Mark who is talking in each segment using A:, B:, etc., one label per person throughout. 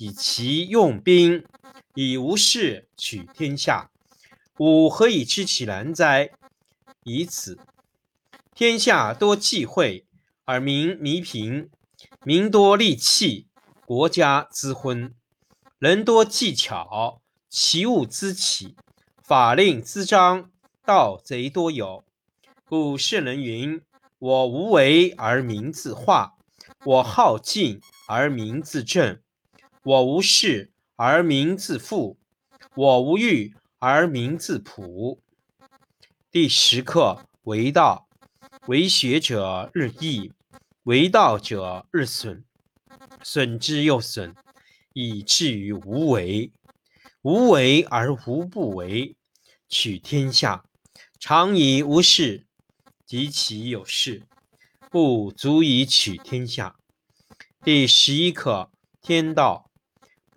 A: 以其用兵，以无事取天下。吾何以知其然哉？以此。天下多忌讳，而民弥贫；民多利器，国家滋昏；人多技巧，其物滋起；法令滋章，盗贼多有。故圣人云：“我无为而民自化，我好静而民自正。”我无事而民自富，我无欲而民自朴。第十课为道，为学者日益，为道者日损，损之又损，以至于无为。无为而无不为，取天下常以无事，及其有事，不足以取天下。第十一课天道。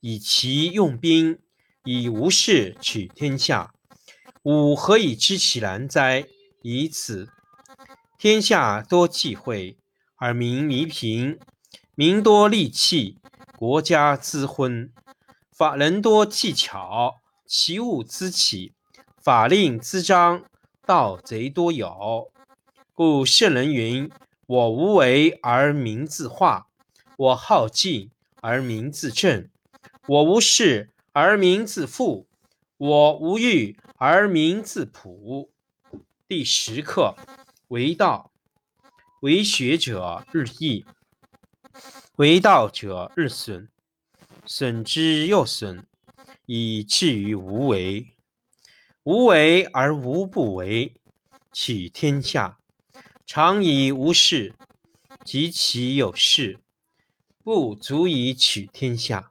A: 以其用兵，以无事取天下。吾何以知其然哉？以此。天下多忌讳，而民弥贫；民多利器，国家滋昏；法人多技巧，其物滋起；法令滋章，盗贼多有。故圣人云：“我无为而民自化，我好静。”而民自正，我无事而民自富，我无欲而民自朴。第十课为道，为学者日益，为道者日损，损之又损，以至于无为。无为而无不为，取天下常以无事，及其有事。不足以取天下。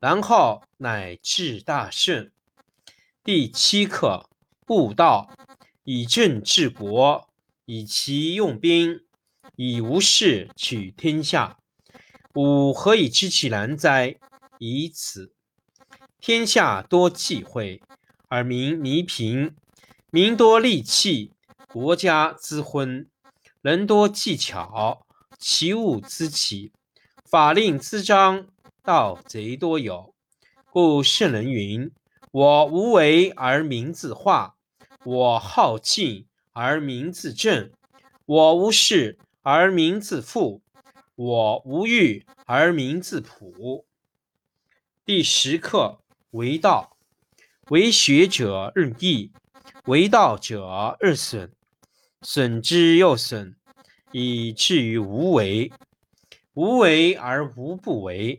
A: 然后乃至大顺。第七课。悟道，以政治国，以其用兵，以无事取天下。吾何以知其然哉？以此。天下多忌讳，而民弥贫；民多利器，国家滋昏；人多技巧，其物滋起；法令滋章，盗贼多有。故圣人云：“我无为而民自化。”我好静而民自正，我无事而民自富，我无欲而民自朴。第十课为道，为学者日益，为道者日损，损之又损，以至于无为。无为而无不为，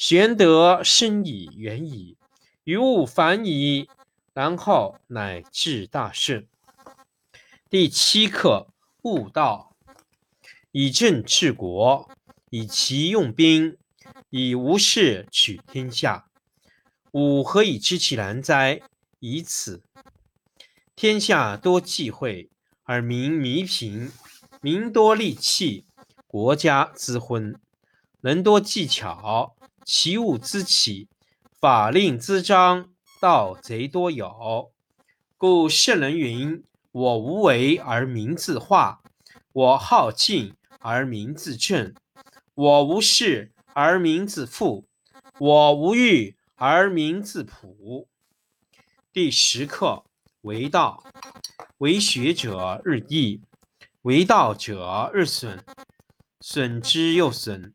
A: 玄德生以，远矣，于物反矣。然后乃至大顺。第七课：悟道，以政治国，以其用兵，以无事取天下。吾何以知其然哉？以此。天下多忌讳，而民弥贫；民多利器，国家滋昏；人多技巧，其物滋起；法令滋章。盗贼多有，故圣人云：“我无为而民自化，我好静而民自正，我无事而民自富，我无欲而民自朴。”第十课为道，为学者日益，为道者日损，损之又损，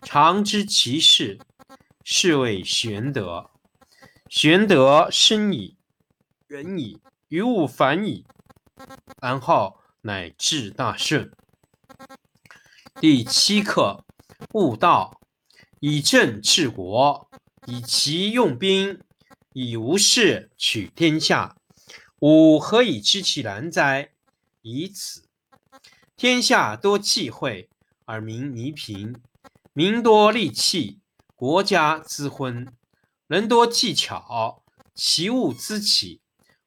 A: 常知其事，是谓玄德。玄德深矣，远矣，于物反矣，然后乃至大顺。第七课：悟道，以政治国，以其用兵，以无事取天下。吾何以知其然哉？以此。天下多忌讳，而民弥贫；民多利器，国家之昏。人多技巧，其物滋起；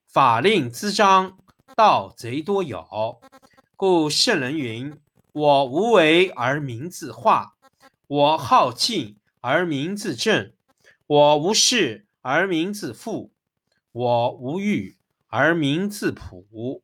A: 法令滋章，盗贼多有，故圣人云：“我无为而民自化，我好静而民自正，我无事而民自富，我无欲而民自朴。”